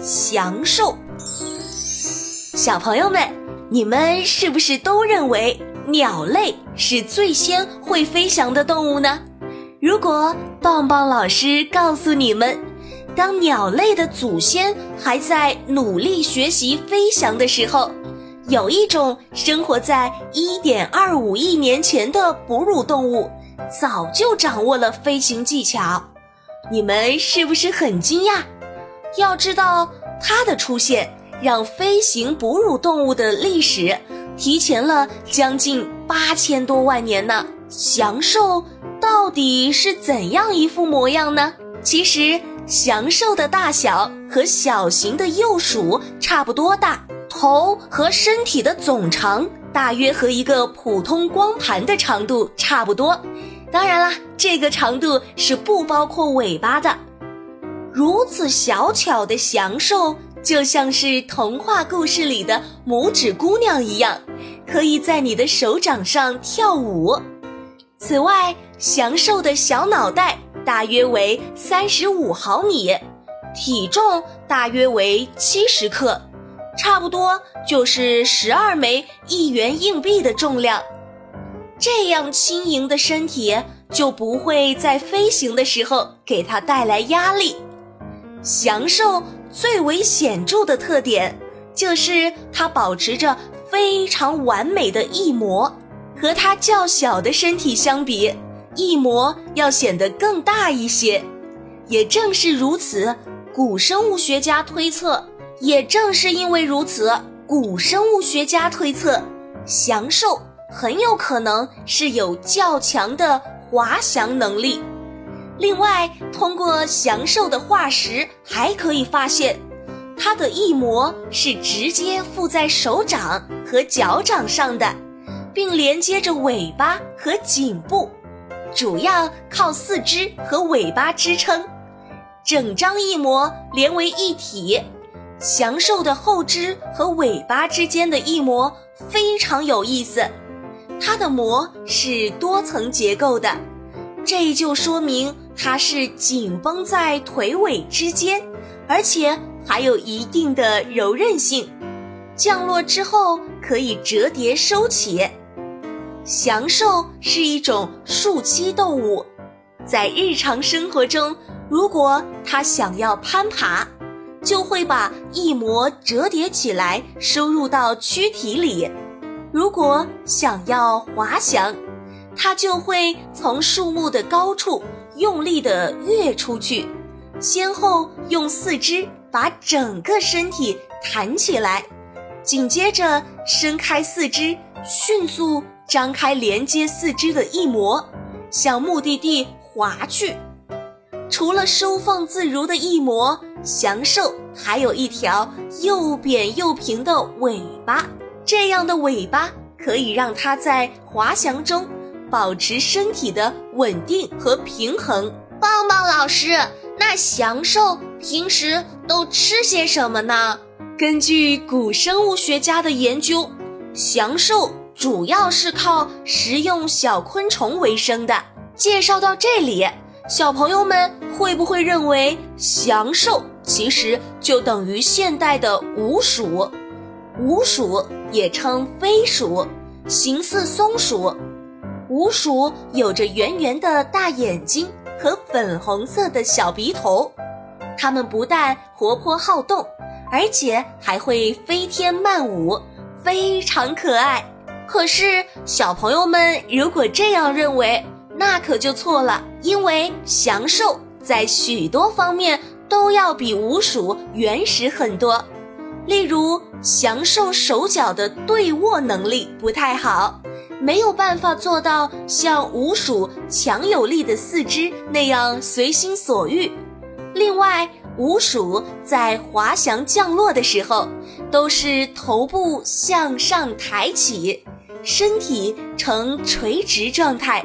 翔兽。小朋友们，你们是不是都认为鸟类是最先会飞翔的动物呢？如果棒棒老师告诉你们，当鸟类的祖先还在努力学习飞翔的时候，有一种生活在1.25亿年前的哺乳动物，早就掌握了飞行技巧，你们是不是很惊讶？要知道，它的出现让飞行哺乳动物的历史提前了将近八千多万年呢。翔兽。到底是怎样一副模样呢？其实，翔兽的大小和小型的幼鼠差不多大，头和身体的总长大约和一个普通光盘的长度差不多。当然啦，这个长度是不包括尾巴的。如此小巧的翔兽，就像是童话故事里的拇指姑娘一样，可以在你的手掌上跳舞。此外，翔兽的小脑袋大约为三十五毫米，体重大约为七十克，差不多就是十二枚一元硬币的重量。这样轻盈的身体就不会在飞行的时候给它带来压力。翔兽最为显著的特点就是它保持着非常完美的翼膜。和它较小的身体相比，翼膜要显得更大一些。也正是如此，古生物学家推测，也正是因为如此，古生物学家推测，翔兽很有可能是有较强的滑翔能力。另外，通过翔兽的化石，还可以发现，它的翼膜是直接附在手掌和脚掌上的。并连接着尾巴和颈部，主要靠四肢和尾巴支撑，整张翼膜连为一体。翔兽的后肢和尾巴之间的翼膜非常有意思，它的膜是多层结构的，这就说明它是紧绷在腿尾之间，而且还有一定的柔韧性，降落之后可以折叠收起。翔兽是一种树栖动物，在日常生活中，如果它想要攀爬，就会把翼膜折叠起来收入到躯体里；如果想要滑翔，它就会从树木的高处用力地跃出去，先后用四肢把整个身体弹起来，紧接着伸开四肢，迅速。张开连接四肢的翼膜，向目的地滑去。除了收放自如的翼膜，翔兽还有一条又扁又平的尾巴。这样的尾巴可以让它在滑翔中保持身体的稳定和平衡。棒棒老师，那翔兽平时都吃些什么呢？根据古生物学家的研究，翔兽。主要是靠食用小昆虫为生的。介绍到这里，小朋友们会不会认为翔兽其实就等于现代的鼯鼠？鼯鼠也称飞鼠，形似松鼠。鼯鼠有着圆圆的大眼睛和粉红色的小鼻头，它们不但活泼好动，而且还会飞天漫舞，非常可爱。可是，小朋友们如果这样认为，那可就错了。因为翔兽在许多方面都要比鼯鼠原始很多。例如，翔兽手脚的对握能力不太好，没有办法做到像鼯鼠强有力的四肢那样随心所欲。另外，鼯鼠在滑翔降落的时候，都是头部向上抬起，身体呈垂直状态，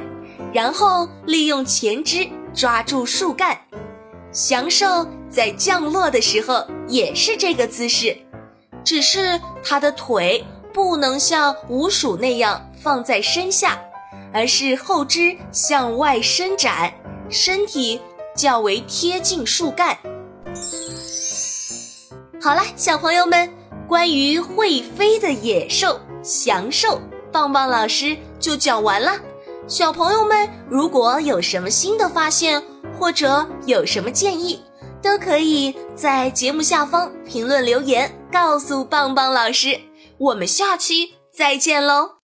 然后利用前肢抓住树干。祥兽在降落的时候也是这个姿势，只是它的腿不能像鼯鼠那样放在身下，而是后肢向外伸展，身体较为贴近树干。好了，小朋友们，关于会飞的野兽祥兽，棒棒老师就讲完了。小朋友们，如果有什么新的发现，或者有什么建议，都可以在节目下方评论留言，告诉棒棒老师。我们下期再见喽！